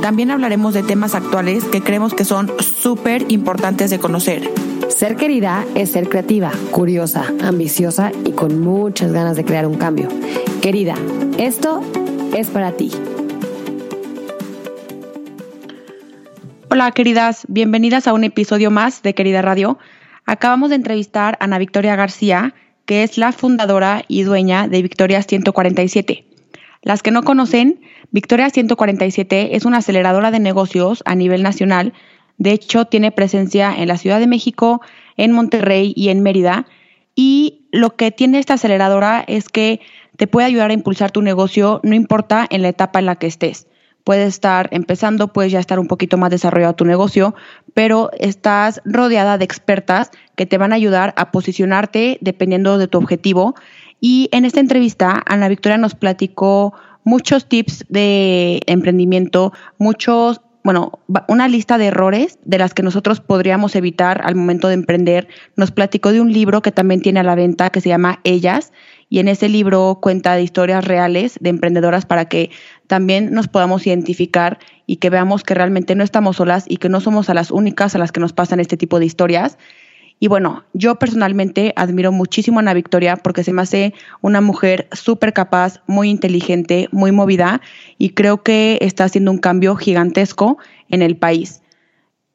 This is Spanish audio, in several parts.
también hablaremos de temas actuales que creemos que son súper importantes de conocer. Ser querida es ser creativa, curiosa, ambiciosa y con muchas ganas de crear un cambio. Querida, esto es para ti. Hola queridas, bienvenidas a un episodio más de Querida Radio. Acabamos de entrevistar a Ana Victoria García, que es la fundadora y dueña de Victoria 147. Las que no conocen, Victoria 147 es una aceleradora de negocios a nivel nacional. De hecho, tiene presencia en la Ciudad de México, en Monterrey y en Mérida. Y lo que tiene esta aceleradora es que te puede ayudar a impulsar tu negocio, no importa en la etapa en la que estés. Puedes estar empezando, puedes ya estar un poquito más desarrollado tu negocio, pero estás rodeada de expertas que te van a ayudar a posicionarte dependiendo de tu objetivo. Y en esta entrevista, Ana Victoria nos platicó muchos tips de emprendimiento, muchos, bueno, una lista de errores de las que nosotros podríamos evitar al momento de emprender. Nos platicó de un libro que también tiene a la venta que se llama Ellas y en ese libro cuenta de historias reales de emprendedoras para que también nos podamos identificar y que veamos que realmente no estamos solas y que no somos a las únicas a las que nos pasan este tipo de historias y bueno, yo personalmente admiro muchísimo a Ana Victoria porque se me hace una mujer súper capaz, muy inteligente, muy movida y creo que está haciendo un cambio gigantesco en el país.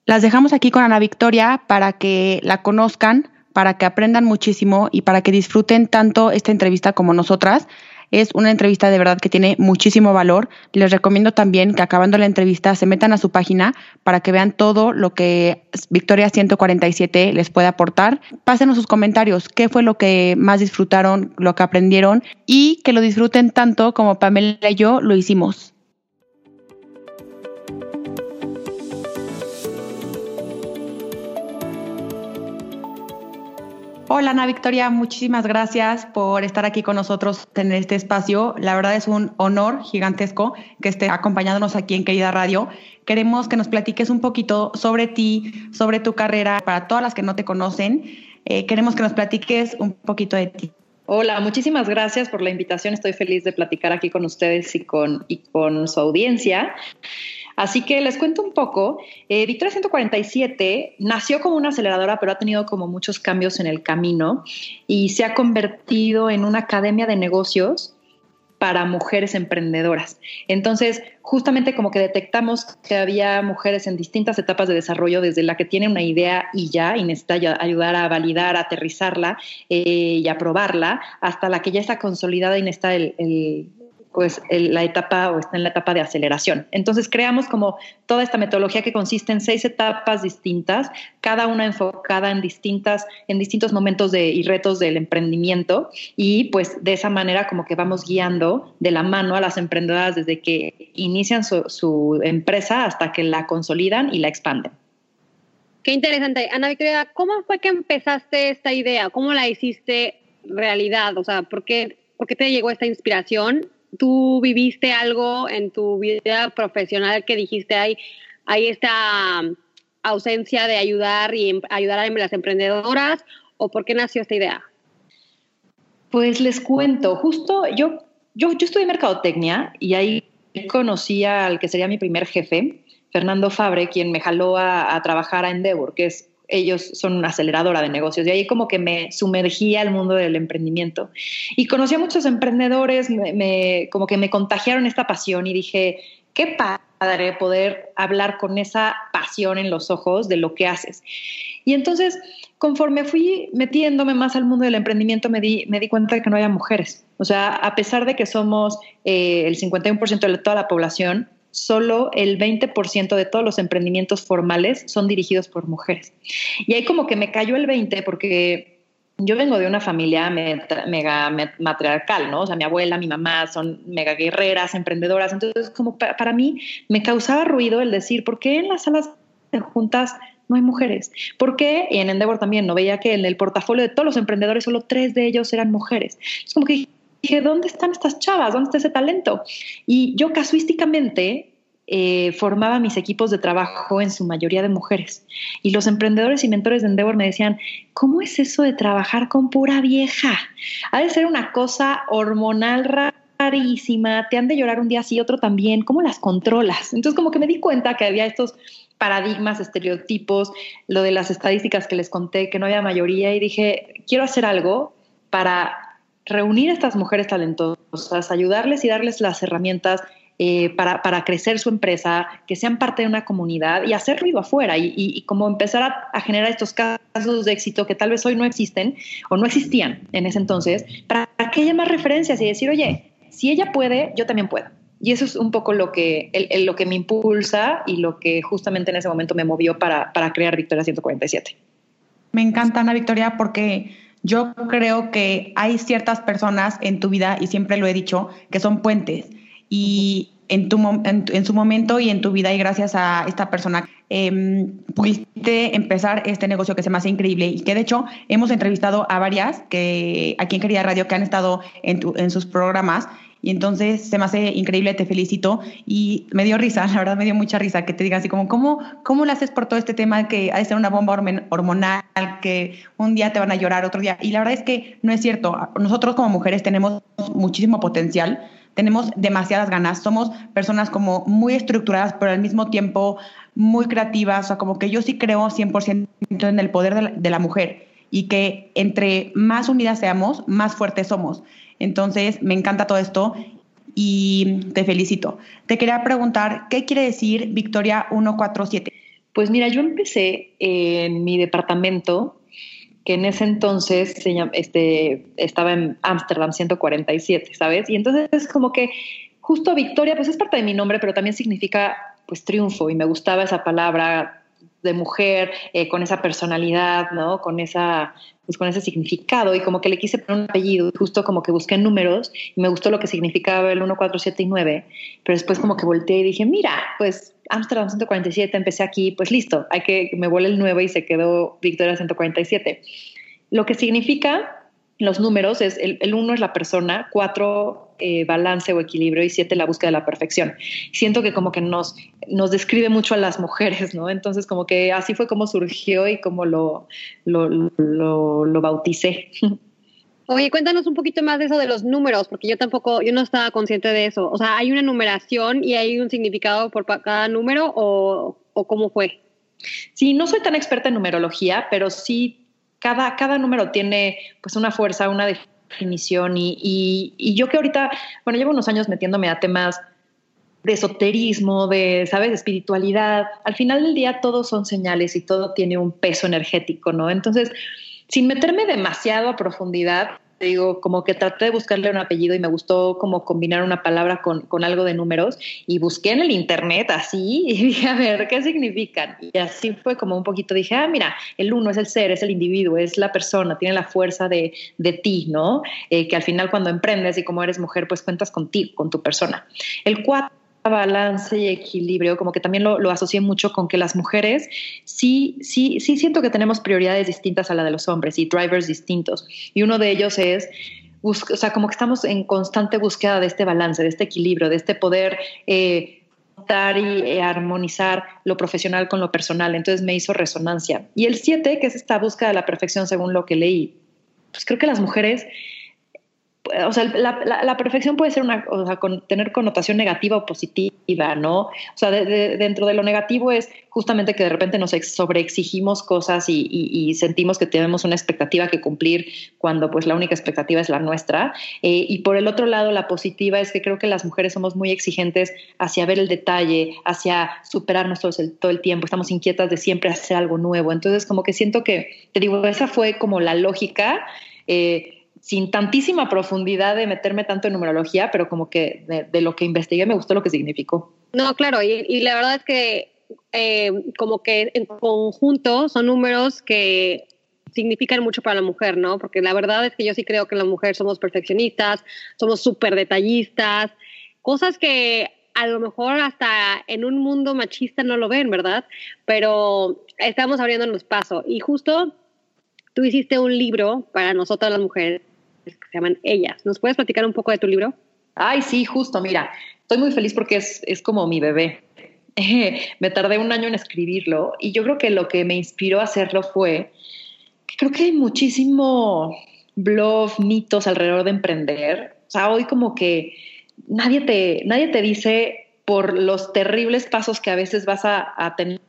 Las dejamos aquí con Ana Victoria para que la conozcan, para que aprendan muchísimo y para que disfruten tanto esta entrevista como nosotras. Es una entrevista de verdad que tiene muchísimo valor. Les recomiendo también que acabando la entrevista se metan a su página para que vean todo lo que Victoria 147 les puede aportar. Pásenos sus comentarios, qué fue lo que más disfrutaron, lo que aprendieron y que lo disfruten tanto como Pamela y yo lo hicimos. Hola Ana Victoria, muchísimas gracias por estar aquí con nosotros en este espacio. La verdad es un honor gigantesco que esté acompañándonos aquí en Querida Radio. Queremos que nos platiques un poquito sobre ti, sobre tu carrera, para todas las que no te conocen. Eh, queremos que nos platiques un poquito de ti. Hola, muchísimas gracias por la invitación. Estoy feliz de platicar aquí con ustedes y con, y con su audiencia. Así que les cuento un poco. Eh, Victoria 147 nació como una aceleradora, pero ha tenido como muchos cambios en el camino y se ha convertido en una academia de negocios para mujeres emprendedoras. Entonces, justamente como que detectamos que había mujeres en distintas etapas de desarrollo, desde la que tiene una idea y ya, y necesita ayudar a validar, a aterrizarla eh, y a probarla, hasta la que ya está consolidada y necesita el, pues la etapa o está en la etapa de aceleración. Entonces creamos como toda esta metodología que consiste en seis etapas distintas, cada una enfocada en distintas, en distintos momentos de, y retos del emprendimiento y pues de esa manera como que vamos guiando de la mano a las emprendedoras desde que inician su, su empresa hasta que la consolidan y la expanden. Qué interesante. Ana Victoria, ¿cómo fue que empezaste esta idea? ¿Cómo la hiciste realidad? O sea, ¿por qué, por qué te llegó esta inspiración tú viviste algo en tu vida profesional que dijiste, hay, hay esta um, ausencia de ayudar y em, ayudar a las emprendedoras o por qué nació esta idea? Pues les cuento, justo yo, yo, yo estudié mercadotecnia y ahí conocí al que sería mi primer jefe, Fernando Fabre, quien me jaló a, a trabajar a Endeavor, que es ellos son una aceleradora de negocios. Y ahí como que me sumergí al mundo del emprendimiento. Y conocí a muchos emprendedores, me, como que me contagiaron esta pasión y dije, qué padre poder hablar con esa pasión en los ojos de lo que haces. Y entonces, conforme fui metiéndome más al mundo del emprendimiento, me di, me di cuenta de que no había mujeres. O sea, a pesar de que somos eh, el 51% de toda la población, solo el 20% de todos los emprendimientos formales son dirigidos por mujeres. Y ahí como que me cayó el 20 porque yo vengo de una familia mega matriarcal, ¿no? O sea, mi abuela, mi mamá son mega guerreras, emprendedoras. Entonces, como para, mí me causaba ruido el decir, ¿por qué en las salas juntas no hay mujeres. ¿Por qué? Y en Endeavor también, no veía que en el portafolio de todos los emprendedores solo tres de ellos eran mujeres. Es como que dije, ¿dónde están estas chavas? ¿Dónde está ese talento? Y yo casuísticamente eh, formaba mis equipos de trabajo en su mayoría de mujeres. Y los emprendedores y mentores de Endeavor me decían, ¿cómo es eso de trabajar con pura vieja? Ha de ser una cosa hormonal rarísima, te han de llorar un día así, otro también, ¿cómo las controlas? Entonces como que me di cuenta que había estos paradigmas, estereotipos, lo de las estadísticas que les conté, que no había mayoría, y dije, quiero hacer algo para reunir a estas mujeres talentosas, ayudarles y darles las herramientas eh, para, para, crecer su empresa, que sean parte de una comunidad y hacer ruido afuera y, y, como empezar a, generar estos casos de éxito que tal vez hoy no existen o no existían en ese entonces, para que haya más referencias y decir, oye, si ella puede, yo también puedo. Y eso es un poco lo que, el, lo que me impulsa y lo que justamente en ese momento me movió para, para crear Victoria 147. Me encanta, Ana Victoria, porque yo creo que hay ciertas personas en tu vida, y siempre lo he dicho, que son puentes. Y en, tu, en, en su momento y en tu vida, y gracias a esta persona, eh, pudiste empezar este negocio que se me hace increíble y que de hecho hemos entrevistado a varias que aquí en Querida Radio que han estado en, tu, en sus programas y entonces se me hace increíble, te felicito. Y me dio risa, la verdad me dio mucha risa que te diga así como, ¿cómo, cómo lo haces por todo este tema que ha de ser una bomba hormonal, que un día te van a llorar, otro día? Y la verdad es que no es cierto. Nosotros como mujeres tenemos muchísimo potencial, tenemos demasiadas ganas, somos personas como muy estructuradas, pero al mismo tiempo muy creativas, o sea, como que yo sí creo 100% en el poder de la, de la mujer y que entre más unidas seamos, más fuertes somos. Entonces, me encanta todo esto y te felicito. Te quería preguntar, ¿qué quiere decir Victoria 147? Pues mira, yo empecé en mi departamento, que en ese entonces este, estaba en Ámsterdam 147, ¿sabes? Y entonces es como que justo Victoria, pues es parte de mi nombre, pero también significa pues triunfo y me gustaba esa palabra de mujer, eh, con esa personalidad, ¿no? Con esa, pues con ese significado y como que le quise poner un apellido, justo como que busqué números y me gustó lo que significaba el 1, 4, 7 y 9, pero después como que volteé y dije, mira, pues Amsterdam 147, empecé aquí, pues listo, hay que me vuelve el 9 y se quedó Victoria 147. Lo que significa los números es el, el uno es la persona, cuatro eh, balance o equilibrio y siete la búsqueda de la perfección. Siento que como que nos, nos describe mucho a las mujeres, ¿no? Entonces como que así fue como surgió y como lo, lo, lo, lo bauticé. Oye, cuéntanos un poquito más de eso de los números, porque yo tampoco, yo no estaba consciente de eso. O sea, ¿hay una numeración y hay un significado por cada número o, o cómo fue? Sí, no soy tan experta en numerología, pero sí cada, cada número tiene pues una fuerza, una definición y, y, yo que ahorita, bueno, llevo unos años metiéndome a temas de esoterismo, de, ¿sabes?, espiritualidad. Al final del día todos son señales y todo tiene un peso energético, ¿no? Entonces, sin meterme demasiado a profundidad, digo, como que traté de buscarle un apellido y me gustó como combinar una palabra con, con, algo de números y busqué en el internet así y dije, a ver, ¿qué significan? Y así fue como un poquito, dije, ah, mira, el uno es el ser, es el individuo, es la persona, tiene la fuerza de, de ti, ¿no? Eh, que al final cuando emprendes y como eres mujer, pues cuentas contigo, con tu persona. El cuatro balance y equilibrio, como que también lo, lo, asocié mucho con que las mujeres sí, sí, sí siento que tenemos prioridades distintas a la de los hombres y drivers distintos. Y uno de ellos es, o sea, como que estamos en constante búsqueda de este balance, de este equilibrio, de este poder eh, y eh, armonizar lo profesional con lo personal. Entonces me hizo resonancia. Y el siete, que es esta búsqueda de la perfección según lo que leí, pues creo que las mujeres o sea, la, la, perfección puede ser una, o sea, con, tener connotación negativa o positiva, ¿no? O sea, de, de, dentro de lo negativo es justamente que de repente nos sobreexigimos cosas y, y, y, sentimos que tenemos una expectativa que cumplir cuando pues la única expectativa es la nuestra. Eh, y por el otro lado, la positiva es que creo que las mujeres somos muy exigentes hacia ver el detalle, hacia superarnos todo el, todo el tiempo, estamos inquietas de siempre hacer algo nuevo. Entonces, como que siento que, te digo, esa fue como la lógica. Eh, sin tantísima profundidad de meterme tanto en numerología, pero como que de, lo que investigué me gustó lo que significó. No, claro, y, y la verdad es que eh, como que en conjunto son números que significan mucho para la mujer, ¿no? Porque la verdad es que yo sí creo que la mujer somos perfeccionistas, somos súper detallistas, cosas que a lo mejor hasta en un mundo machista no lo ven, ¿verdad? Pero estamos abriéndonos paso. Y justo tú hiciste un libro para nosotras las mujeres que se llaman Ellas. ¿Nos puedes platicar un poco de tu libro? Ay, sí, justo, mira, estoy muy feliz porque es, es como mi bebé. me tardé un año en escribirlo y yo creo que lo que me inspiró a hacerlo fue que creo que hay muchísimo blog, mitos alrededor de emprender. O sea, hoy como que nadie te, nadie te dice por los terribles pasos que a veces vas a, a tener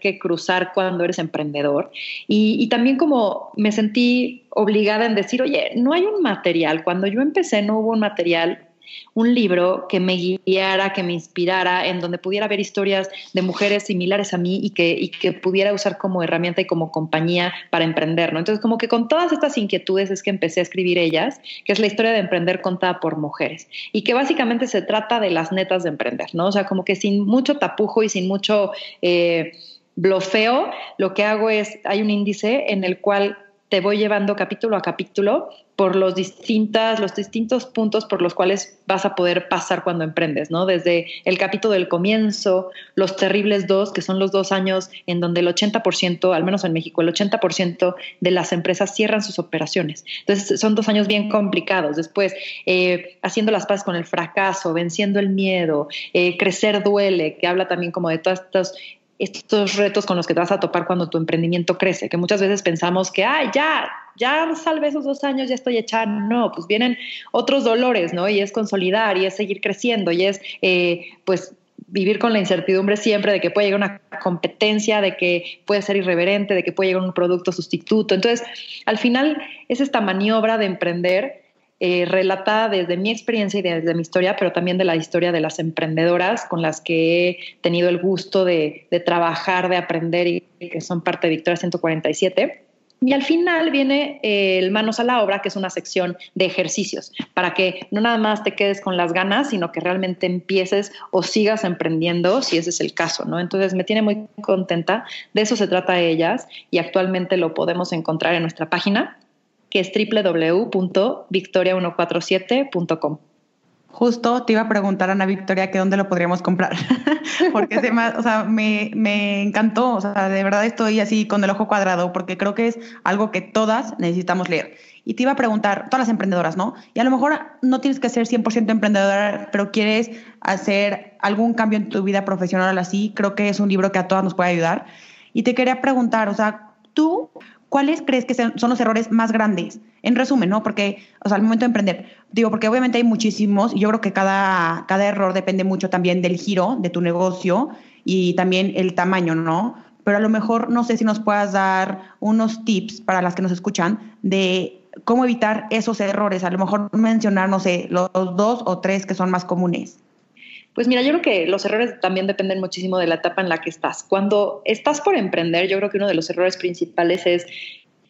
que cruzar cuando eres emprendedor. Y, y, también como me sentí obligada en decir, oye, no hay un material. Cuando yo empecé no hubo un material un libro que me guiara, que me inspirara, en donde pudiera ver historias de mujeres similares a mí y que, que pudiera usar como herramienta y como compañía para emprender, ¿no? Entonces, como que con todas estas inquietudes es que empecé a escribir ellas, que es la historia de emprender contada por mujeres y que básicamente se trata de las netas de emprender, ¿no? O sea, como que sin mucho tapujo y sin mucho... Eh, blofeo, lo que hago es, hay un índice en el cual te voy llevando capítulo a capítulo por los, distintas, los distintos puntos por los cuales vas a poder pasar cuando emprendes, ¿no? Desde el capítulo del comienzo, los terribles dos, que son los dos años en donde el 80%, al menos en México, el 80% de las empresas cierran sus operaciones. Entonces, son dos años bien complicados. Después, eh, haciendo las paces con el fracaso, venciendo el miedo, eh, crecer duele, que habla también como de todas estas estos retos con los que te vas a topar cuando tu emprendimiento crece, que muchas veces pensamos que, ay, ya, ya salve esos dos años, ya estoy hecha. No, pues vienen otros dolores, ¿no? Y es consolidar, y es seguir creciendo, y es, eh, pues, vivir con la incertidumbre siempre de que puede llegar una competencia, de que puede ser irreverente, de que puede llegar un producto sustituto. Entonces, al final es esta maniobra de emprender eh, relatada desde mi experiencia y desde mi historia, pero también de la historia de las emprendedoras con las que he tenido el gusto de, trabajar, de aprender y que son parte de Victoria 147. Y al final viene eh, el Manos a la Obra, que es una sección de ejercicios, para que no nada más te quedes con las ganas, sino que realmente empieces o sigas emprendiendo, si ese es el caso, ¿no? Entonces me tiene muy contenta, de eso se trata ellas, y actualmente lo podemos encontrar en nuestra página, que es www.victoria147.com. Justo te iba a preguntar, Ana Victoria, que dónde lo podríamos comprar, porque se o sea, me, me, encantó, o sea, de verdad estoy así con el ojo cuadrado, porque creo que es algo que todas necesitamos leer. Y te iba a preguntar, todas las emprendedoras, ¿no? Y a lo mejor no tienes que ser 100% emprendedora, pero quieres hacer algún cambio en tu vida profesional así, creo que es un libro que a todas nos puede ayudar. Y te quería preguntar, o sea, tú, ¿cuáles crees que son los errores más grandes? En resumen, ¿no? Porque, o sea, al momento de emprender, digo, porque obviamente hay muchísimos y yo creo que cada, cada error depende mucho también del giro de tu negocio y también el tamaño, ¿no? Pero a lo mejor no sé si nos puedas dar unos tips para las que nos escuchan de cómo evitar esos errores, a lo mejor mencionar, no sé, los dos o tres que son más comunes. Pues mira, yo creo que los errores también dependen muchísimo de la etapa en la que estás. Cuando estás por emprender, yo creo que uno de los errores principales es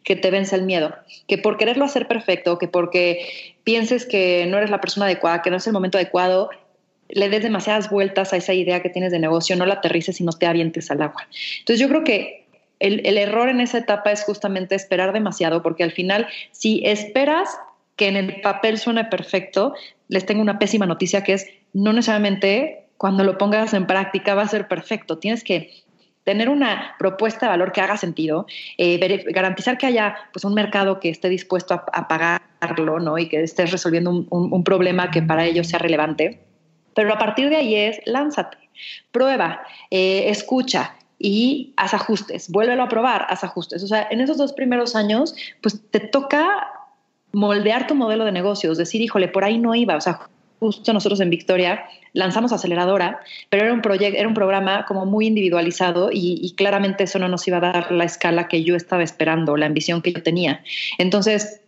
que te vence el miedo, que por quererlo hacer perfecto, que porque pienses que no eres la persona adecuada, que no es el momento adecuado, le des demasiadas vueltas a esa idea que tienes de negocio, no la aterrices y no te avientes al agua. Entonces yo creo que el, el error en esa etapa es justamente esperar demasiado, porque al final, si esperas que en el papel suene perfecto, les tengo una pésima noticia que es no necesariamente cuando lo pongas en práctica va a ser perfecto. Tienes que tener una propuesta de valor que haga sentido, eh, garantizar que haya pues, un mercado que esté dispuesto a, pagarlo ¿no? y que estés resolviendo un, problema que para ellos sea relevante. Pero a partir de ahí es lánzate, prueba, eh, escucha, y haz ajustes, vuélvelo a probar, haz ajustes. O sea, en esos dos primeros años, pues te toca moldear tu modelo de negocios, decir, híjole, por ahí no iba, o sea, justo nosotros en Victoria lanzamos Aceleradora, pero era un proyecto, era un programa como muy individualizado y, claramente eso no nos iba a dar la escala que yo estaba esperando, la ambición que yo tenía. Entonces,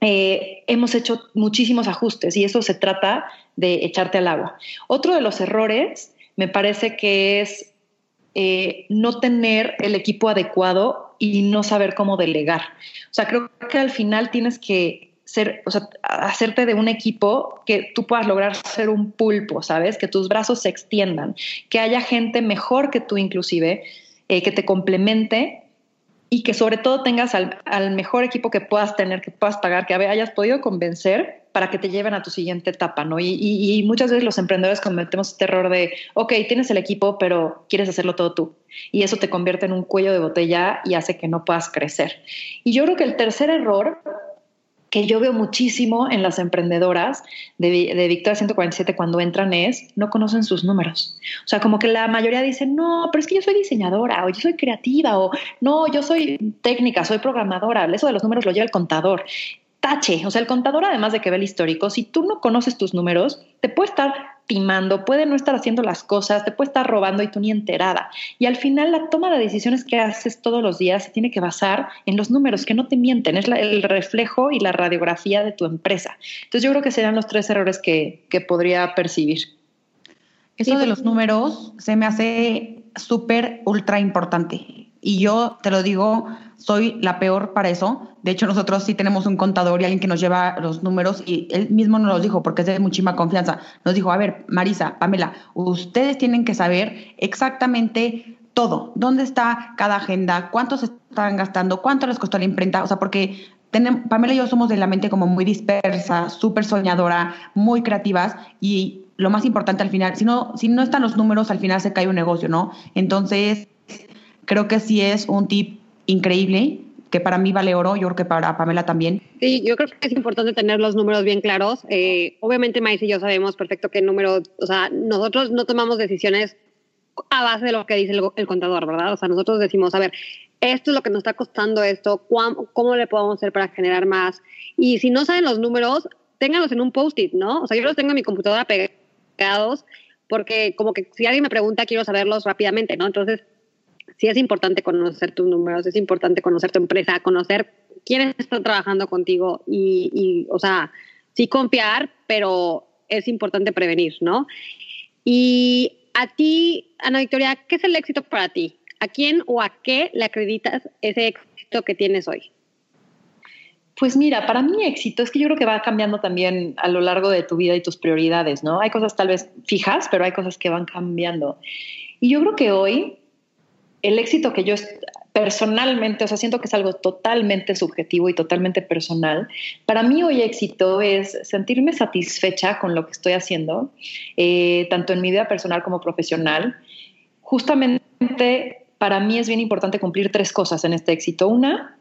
eh, hemos hecho muchísimos ajustes y eso se trata de echarte al agua. Otro de los errores me parece que es eh, no tener el equipo adecuado y no saber cómo delegar. O sea, creo que al final tienes que ser, o sea, hacerte de un equipo que tú puedas lograr ser un pulpo, ¿sabes? Que tus brazos se extiendan, que haya gente mejor que tú inclusive, eh, que te complemente y que sobre todo tengas al, mejor equipo que puedas tener, que puedas pagar, que hayas podido convencer para que te lleven a tu siguiente etapa, ¿no? Y, y, muchas veces los emprendedores cometemos este error de, ok, tienes el equipo, pero quieres hacerlo todo tú. Y eso te convierte en un cuello de botella y hace que no puedas crecer. Y yo creo que el tercer error que yo veo muchísimo en las emprendedoras de, de Victoria 147 cuando entran es no conocen sus números. O sea, como que la mayoría dicen, no, pero es que yo soy diseñadora o yo soy creativa o no, yo soy técnica, soy programadora. Eso de los números lo lleva el contador tache. O sea, el contador, además de que ve el histórico, si tú no conoces tus números, te puede estar timando, puede no estar haciendo las cosas, te puede estar robando y tú ni enterada. Y al final la toma de decisiones que haces todos los días se tiene que basar en los números, que no te mienten, es el reflejo y la radiografía de tu empresa. Entonces yo creo que serían los tres errores que, que podría percibir. Eso de pues los números se me hace súper, ultra importante. Y yo te lo digo, soy la peor para eso. De hecho, nosotros sí tenemos un contador y alguien que nos lleva los números y él mismo nos los dijo porque es de muchísima confianza. Nos dijo, a ver, Marisa, Pamela, ustedes tienen que saber exactamente todo. ¿Dónde está cada agenda? ¿Cuántos están gastando? ¿Cuánto les costó la imprenta? O sea, porque Pamela y yo somos de la mente como muy dispersa, súper soñadora, muy creativas y lo más importante al final, si no, si no están los números, al final se cae un negocio, ¿no? Entonces, creo que sí es un tip increíble que para mí vale oro, yo creo que para Pamela también. Sí, yo creo que es importante tener los números bien claros. Eh, obviamente, Mais y yo sabemos perfecto qué número, o sea, nosotros no tomamos decisiones a base de lo que dice el, contador, ¿verdad? O sea, nosotros decimos, a ver, esto es lo que nos está costando esto, ¿cómo le podemos hacer para generar más? Y si no saben los números, ténganlos en un post-it, ¿no? O sea, yo los tengo en mi computadora pegados porque como que si alguien me pregunta, quiero saberlos rápidamente, ¿no? Entonces, sí es importante conocer tus números, es importante conocer tu empresa, conocer quiénes están trabajando contigo y, y, o sea, sí confiar, pero es importante prevenir, ¿no? Y a ti, Ana Victoria, ¿qué es el éxito para ti? ¿A quién o a qué le acreditas ese éxito que tienes hoy? Pues mira, para mí éxito es que yo creo que va cambiando también a lo largo de tu vida y tus prioridades, ¿no? Hay cosas tal vez fijas, pero hay cosas que van cambiando. Y yo creo que hoy el éxito que yo personalmente, o sea, siento que es algo totalmente subjetivo y totalmente personal. Para mí hoy éxito es sentirme satisfecha con lo que estoy haciendo, eh, tanto en mi vida personal como profesional. Justamente para mí es bien importante cumplir tres cosas en este éxito. Una,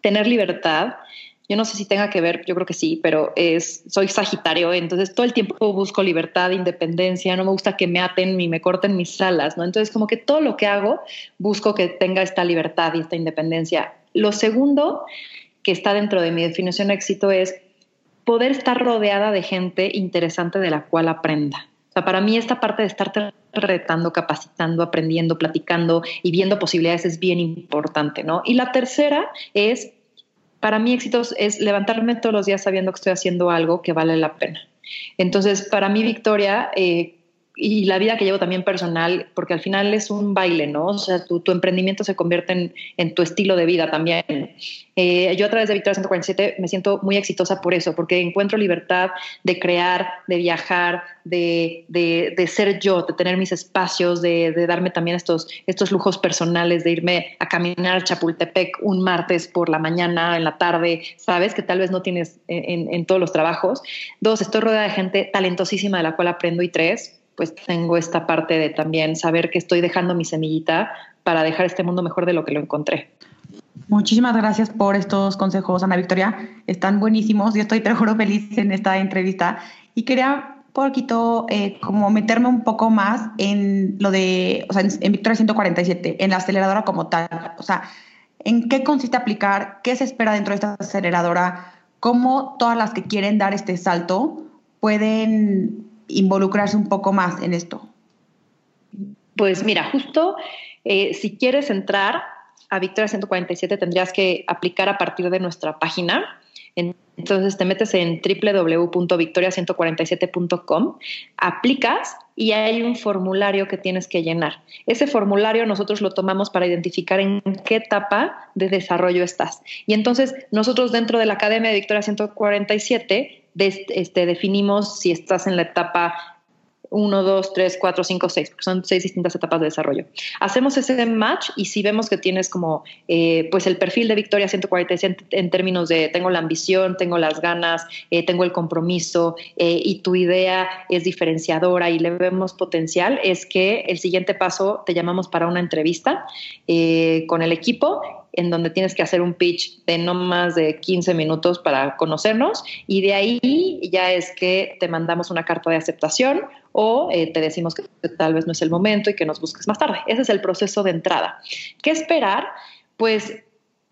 tener libertad yo no sé si tenga que ver, yo creo que sí, pero es, soy Sagitario, entonces todo el tiempo busco libertad, independencia, no me gusta que me aten ni me corten mis alas, ¿no? Entonces como que todo lo que hago busco que tenga esta libertad y esta independencia. Lo segundo que está dentro de mi definición de éxito es poder estar rodeada de gente interesante de la cual aprenda. O sea, para mí esta parte de estar retando, capacitando, aprendiendo, platicando y viendo posibilidades es bien importante, ¿no? Y la tercera es para mí éxito es levantarme todos los días sabiendo que estoy haciendo algo que vale la pena. Entonces, para mí, Victoria, eh, y la vida que llevo también personal, porque al final es un baile, ¿no? O sea, tu, emprendimiento se convierte en, tu estilo de vida también. Eh, yo a través de Victoria 147 me siento muy exitosa por eso, porque encuentro libertad de crear, de viajar, de, de, ser yo, de tener mis espacios, de, de, darme también estos, estos lujos personales, de irme a caminar a Chapultepec un martes por la mañana, en la tarde, sabes que tal vez no tienes en, en todos los trabajos. Dos, estoy rodeada de gente talentosísima de la cual aprendo y tres, pues tengo esta parte de también saber que estoy dejando mi semillita para dejar este mundo mejor de lo que lo encontré. Muchísimas gracias por estos consejos, Ana Victoria. Están buenísimos. Yo estoy, te juro, feliz en esta entrevista. Y quería poquito eh, como meterme un poco más en lo de, o sea, en, Victoria 147, en la aceleradora como tal. O sea, ¿en qué consiste aplicar? ¿Qué se espera dentro de esta aceleradora? ¿Cómo todas las que quieren dar este salto pueden involucrarse un poco más en esto? Pues mira, justo eh, si quieres entrar a Victoria 147 tendrías que aplicar a partir de nuestra página. Entonces te metes en www.victoria147.com, aplicas y hay un formulario que tienes que llenar. Ese formulario nosotros lo tomamos para identificar en qué etapa de desarrollo estás. Y entonces nosotros dentro de la Academia de Victoria 147 este, definimos si estás en la etapa uno, dos, tres, cuatro, cinco, seis, porque son seis distintas etapas de desarrollo. Hacemos ese match y si vemos que tienes como eh, pues el perfil de Victoria 147 en términos de tengo la ambición, tengo las ganas, eh, tengo el compromiso eh, y tu idea es diferenciadora y le vemos potencial, es que el siguiente paso te llamamos para una entrevista con el equipo en donde tienes que hacer un pitch de no más de 15 minutos para conocernos y de ahí ya es que te mandamos una carta de aceptación o eh, te decimos que tal vez no es el momento y que nos busques más tarde. Ese es el proceso de entrada. ¿Qué esperar? Pues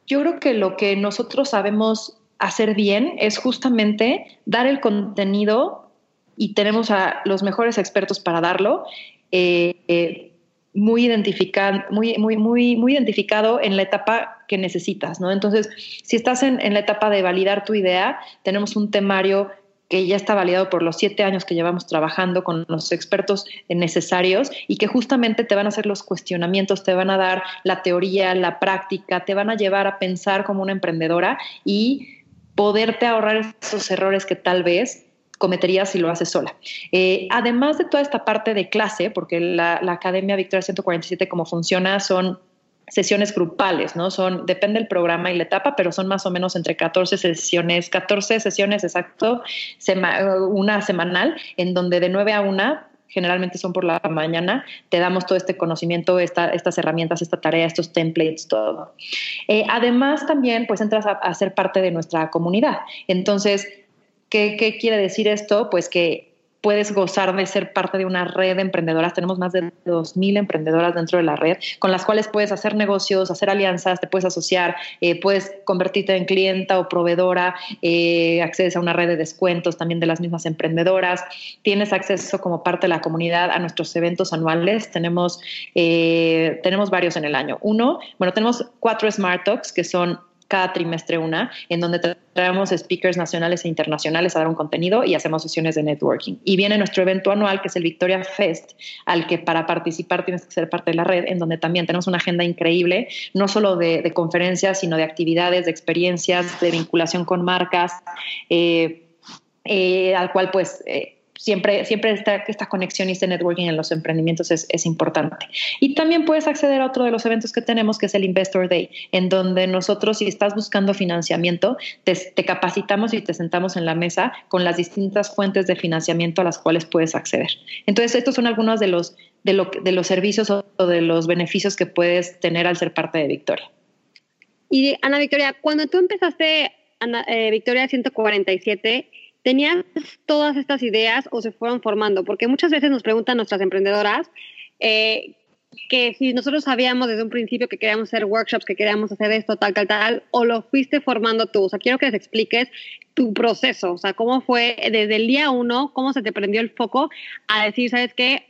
yo creo que lo que nosotros sabemos hacer bien es justamente dar el contenido y tenemos a los mejores expertos para darlo. Eh, eh, muy, identificado, muy, muy, muy, muy identificado en la etapa que necesitas, ¿no? Entonces, si estás en, en, la etapa de validar tu idea, tenemos un temario que ya está validado por los siete años que llevamos trabajando con los expertos necesarios y que justamente te van a hacer los cuestionamientos, te van a dar la teoría, la práctica, te van a llevar a pensar como una emprendedora y poderte ahorrar esos errores que tal vez cometerías si lo haces sola. Eh, además de toda esta parte de clase, porque la, Academia Victoria 147 como funciona son sesiones grupales, ¿no? Son, depende del programa y la etapa, pero son más o menos entre 14 sesiones, 14 sesiones exacto, una semanal, en donde de 9 a 1 generalmente son por la mañana, te damos todo este conocimiento, estas herramientas, esta tarea, estos templates, todo. Eh, además, también pues entras a, a, ser parte de nuestra comunidad. Entonces, ¿Qué, quiere decir esto? Pues que puedes gozar de ser parte de una red de emprendedoras. Tenemos más de 2.000 emprendedoras dentro de la red, con las cuales puedes hacer negocios, hacer alianzas, te puedes asociar, eh, puedes convertirte en clienta o proveedora, eh, accedes a una red de descuentos también de las mismas emprendedoras, tienes acceso como parte de la comunidad a nuestros eventos anuales. Tenemos, eh, tenemos varios en el año. Uno, bueno, tenemos cuatro Smart Talks que son cada trimestre una, en donde traemos speakers nacionales e internacionales a dar un contenido y hacemos sesiones de networking. Y viene nuestro evento anual, que es el Victoria Fest, al que para participar tienes que ser parte de la red, en donde también tenemos una agenda increíble, no solo de, conferencias, sino de actividades, de experiencias, de vinculación con marcas, eh, eh, al cual pues... Eh, siempre, siempre esta, esta conexión y este networking en los emprendimientos es, es, importante. Y también puedes acceder a otro de los eventos que tenemos, que es el Investor Day, en donde nosotros, si estás buscando financiamiento, te, capacitamos y te sentamos en la mesa con las distintas fuentes de financiamiento a las cuales puedes acceder. Entonces, estos son algunos de los, de, lo, de los servicios o de los beneficios que puedes tener al ser parte de Victoria. Y Ana Victoria, cuando tú empezaste Ana, eh, Victoria 147, ¿Tenías todas estas ideas o se fueron formando? Porque muchas veces nos preguntan nuestras emprendedoras eh, que si nosotros sabíamos desde un principio que queríamos hacer workshops, que queríamos hacer esto, tal, tal, tal, o lo fuiste formando tú. O sea, quiero que les expliques tu proceso, o sea, cómo fue desde el día uno, cómo se te prendió el foco a decir, ¿sabes qué?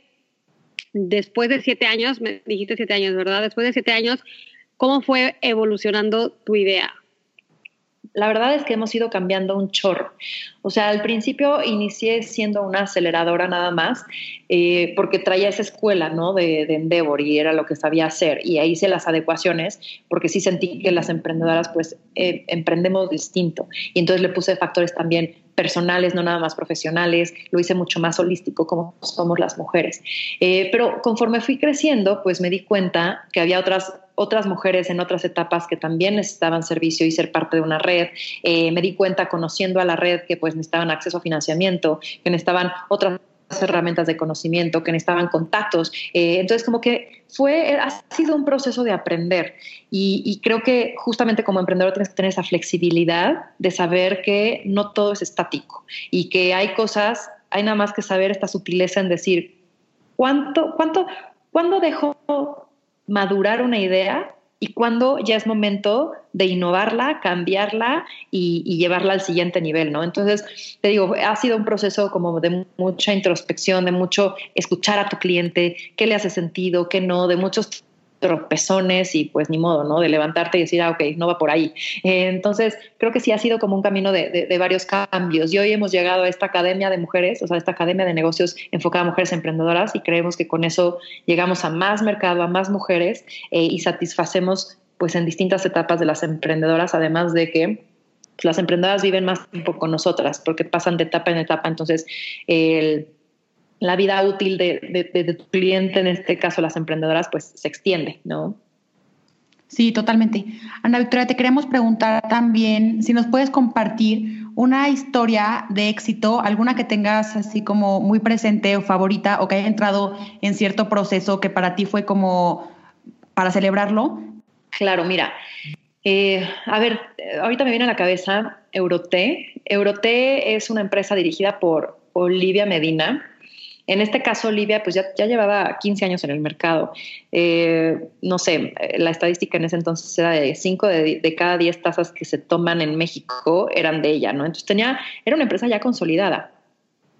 Después de siete años, me dijiste siete años, ¿verdad? Después de siete años, ¿cómo fue evolucionando tu idea? La verdad es que hemos ido cambiando un chorro. O sea, al principio inicié siendo una aceleradora nada más, eh, porque traía esa escuela, ¿no? De, de, Endeavor y era lo que sabía hacer. Y ahí hice las adecuaciones, porque sí sentí que las emprendedoras, pues, eh, emprendemos distinto. Y entonces le puse factores también personales, no nada más profesionales, lo hice mucho más holístico como somos las mujeres. Eh, pero conforme fui creciendo, pues me di cuenta que había otras otras mujeres en otras etapas que también necesitaban servicio y ser parte de una red. Eh, me di cuenta conociendo a la red que pues necesitaban acceso a financiamiento, que necesitaban otras herramientas de conocimiento, que necesitaban contactos. Eh, entonces, como que fue, ha sido un proceso de aprender y, creo que justamente como emprendedor tienes que tener esa flexibilidad de saber que no todo es estático y que hay cosas, hay nada más que saber esta sutileza en decir, ¿cuánto, cuánto, cuándo dejo madurar una idea y cuándo ya es momento de innovarla, cambiarla y, llevarla al siguiente nivel, ¿no? Entonces, te digo, ha sido un proceso como de mucha introspección, de mucho escuchar a tu cliente, qué le hace sentido, qué no, de muchos tropezones y pues ni modo, ¿no? De levantarte y decir, ah, ok, no va por ahí. Eh, entonces, creo que sí ha sido como un camino de, de, varios cambios. Y hoy hemos llegado a esta academia de mujeres, o sea, esta academia de negocios enfocada a mujeres emprendedoras y creemos que con eso llegamos a más mercado, a más mujeres eh, y satisfacemos pues en distintas etapas de las emprendedoras, además de que las emprendedoras viven más tiempo con nosotras porque pasan de etapa en etapa. Entonces, el la vida útil de, tu cliente, en este caso las emprendedoras, pues se extiende, ¿no? Sí, totalmente. Ana Victoria, te queremos preguntar también si nos puedes compartir una historia de éxito, alguna que tengas así como muy presente o favorita o que haya entrado en cierto proceso que para ti fue como para celebrarlo. Claro, mira, eh, a ver, ahorita me viene a la cabeza Euroté. Euroté es una empresa dirigida por Olivia Medina. En este caso, Olivia, pues ya, llevaba 15 años en el mercado. Eh, no sé, la estadística en ese entonces era de 5 de, cada 10 tazas que se toman en México eran de ella, ¿no? Entonces tenía, era una empresa ya consolidada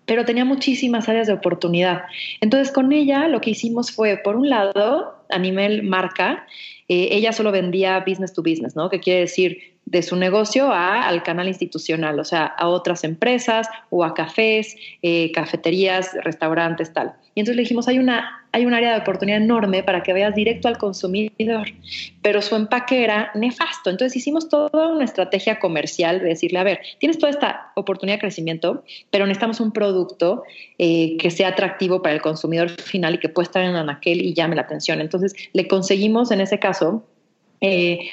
pero tenía muchísimas áreas de oportunidad. Entonces, con ella lo que hicimos fue, por un lado, a nivel marca, eh, ella solo vendía business to business, ¿no? Que quiere decir de su negocio a, al canal institucional, o sea, a otras empresas o a cafés, eh, cafeterías, restaurantes, tal. Y entonces le dijimos, hay, una, hay un área de oportunidad enorme para que vayas directo al consumidor, pero su empaque era nefasto. Entonces hicimos toda una estrategia comercial de decirle, a ver, tienes toda esta oportunidad de crecimiento, pero necesitamos un producto eh, que sea atractivo para el consumidor final y que pueda estar en anaquel y llame la atención. Entonces le conseguimos en ese caso eh,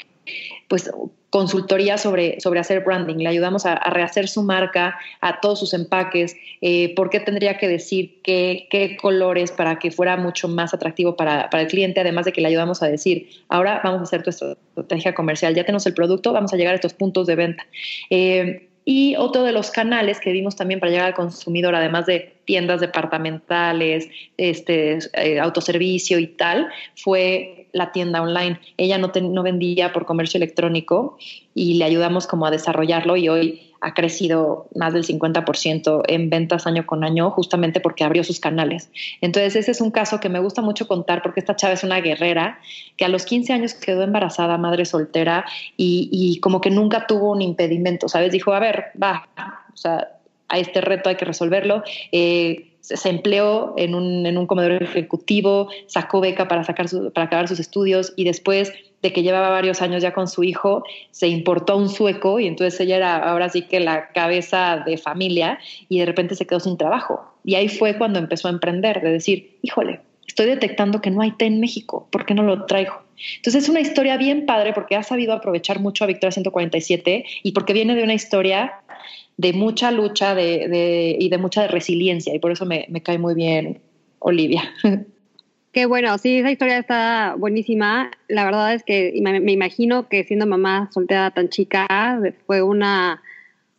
pues consultoría sobre, sobre hacer branding, le ayudamos a, rehacer su marca, a todos sus empaques, eh, por qué tendría que decir qué, qué, colores para que fuera mucho más atractivo para, para, el cliente, además de que le ayudamos a decir, ahora vamos a hacer tu estrategia comercial, ya tenemos el producto, vamos a llegar a estos puntos de venta. Eh, y otro de los canales que vimos también para llegar al consumidor, además de tiendas departamentales, este, eh, autoservicio y tal, fue la tienda online. Ella no, no vendía por comercio electrónico y le ayudamos como a desarrollarlo y hoy ha crecido más del 50% en ventas año con año, justamente porque abrió sus canales. Entonces, ese es un caso que me gusta mucho contar porque esta chava es una guerrera que a los 15 años quedó embarazada, madre soltera, y, como que nunca tuvo un impedimento, ¿sabes? Dijo, a ver, va, o sea, a este reto hay que resolverlo. Eh, se empleó en un, en un comedor ejecutivo, sacó beca para, sacar para acabar sus estudios y después de que llevaba varios años ya con su hijo, se importó un sueco y entonces ella era ahora sí que la cabeza de familia y de repente se quedó sin trabajo. Y ahí fue cuando empezó a emprender, de decir, híjole, estoy detectando que no hay té en México, ¿por qué no lo traigo? Entonces es una historia bien padre porque ha sabido aprovechar mucho a Victoria 147 y porque viene de una historia de mucha lucha de, y de mucha resiliencia y por eso me, me cae muy bien Olivia. Qué bueno, sí, esa historia está buenísima. La verdad es que me, imagino que siendo mamá soltera tan chica fue una,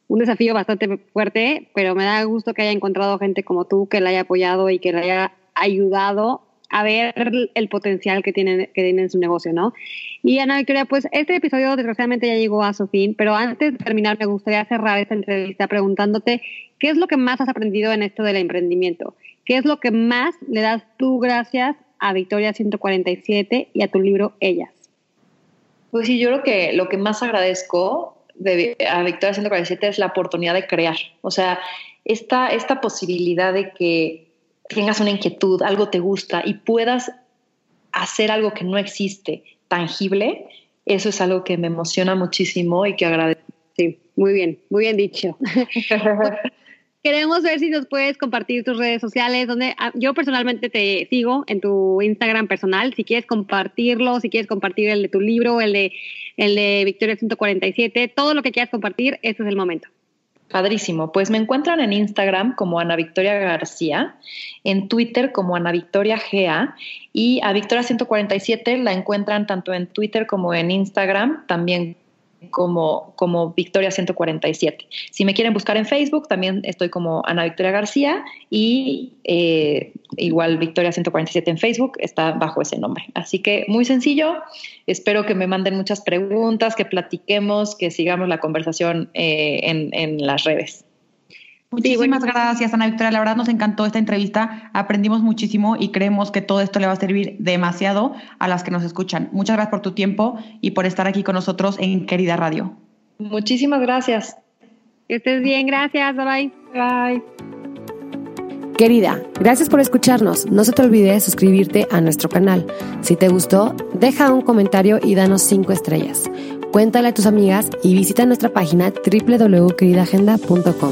un desafío bastante fuerte, pero me da gusto que haya encontrado gente como tú que la haya apoyado y que le haya ayudado a ver el potencial que tiene, que tiene en su negocio, ¿no? Y Ana Victoria, pues este episodio desgraciadamente ya llegó a su fin, pero antes de terminar me gustaría cerrar esta entrevista preguntándote qué es lo que más has aprendido en esto del emprendimiento. ¿Qué es lo que más le das tú gracias a Victoria 147 y a tu libro Ellas? Pues sí, yo creo que lo que más agradezco de, a Victoria 147 es la oportunidad de crear. O sea, esta, esta posibilidad de que tengas una inquietud, algo te gusta y puedas hacer algo que no existe, tangible, eso es algo que me emociona muchísimo y que agradezco. Sí, muy bien, muy bien dicho. Queremos ver si nos puedes compartir tus redes sociales, donde ah, yo personalmente te sigo en tu Instagram personal. Si quieres compartirlo, si quieres compartir el de tu libro, el de, el de Victoria 147, todo lo que quieras compartir, este es el momento. Padrísimo. Pues me encuentran en Instagram como Ana Victoria García, en Twitter como Ana Victoria GA y a Victoria 147 la encuentran tanto en Twitter como en Instagram, también como, como Victoria 147. Si me quieren buscar en Facebook, también estoy como Ana Victoria García y eh, igual Victoria 147 en Facebook está bajo ese nombre. Así que muy sencillo. Espero que me manden muchas preguntas, que platiquemos, que sigamos la conversación eh, en, en las redes. Muchísimas gracias, Ana Victoria. La verdad nos encantó esta entrevista. Aprendimos muchísimo y creemos que todo esto le va a servir demasiado a las que nos escuchan. Muchas gracias por tu tiempo y por estar aquí con nosotros en Querida Radio. Muchísimas gracias. Que estés bien, gracias. Bye bye. Querida, gracias por escucharnos. No se te olvide suscribirte a nuestro canal. Si te gustó, deja un comentario y danos cinco estrellas. Cuéntale a tus amigas y visita nuestra página www.queridagenda.com.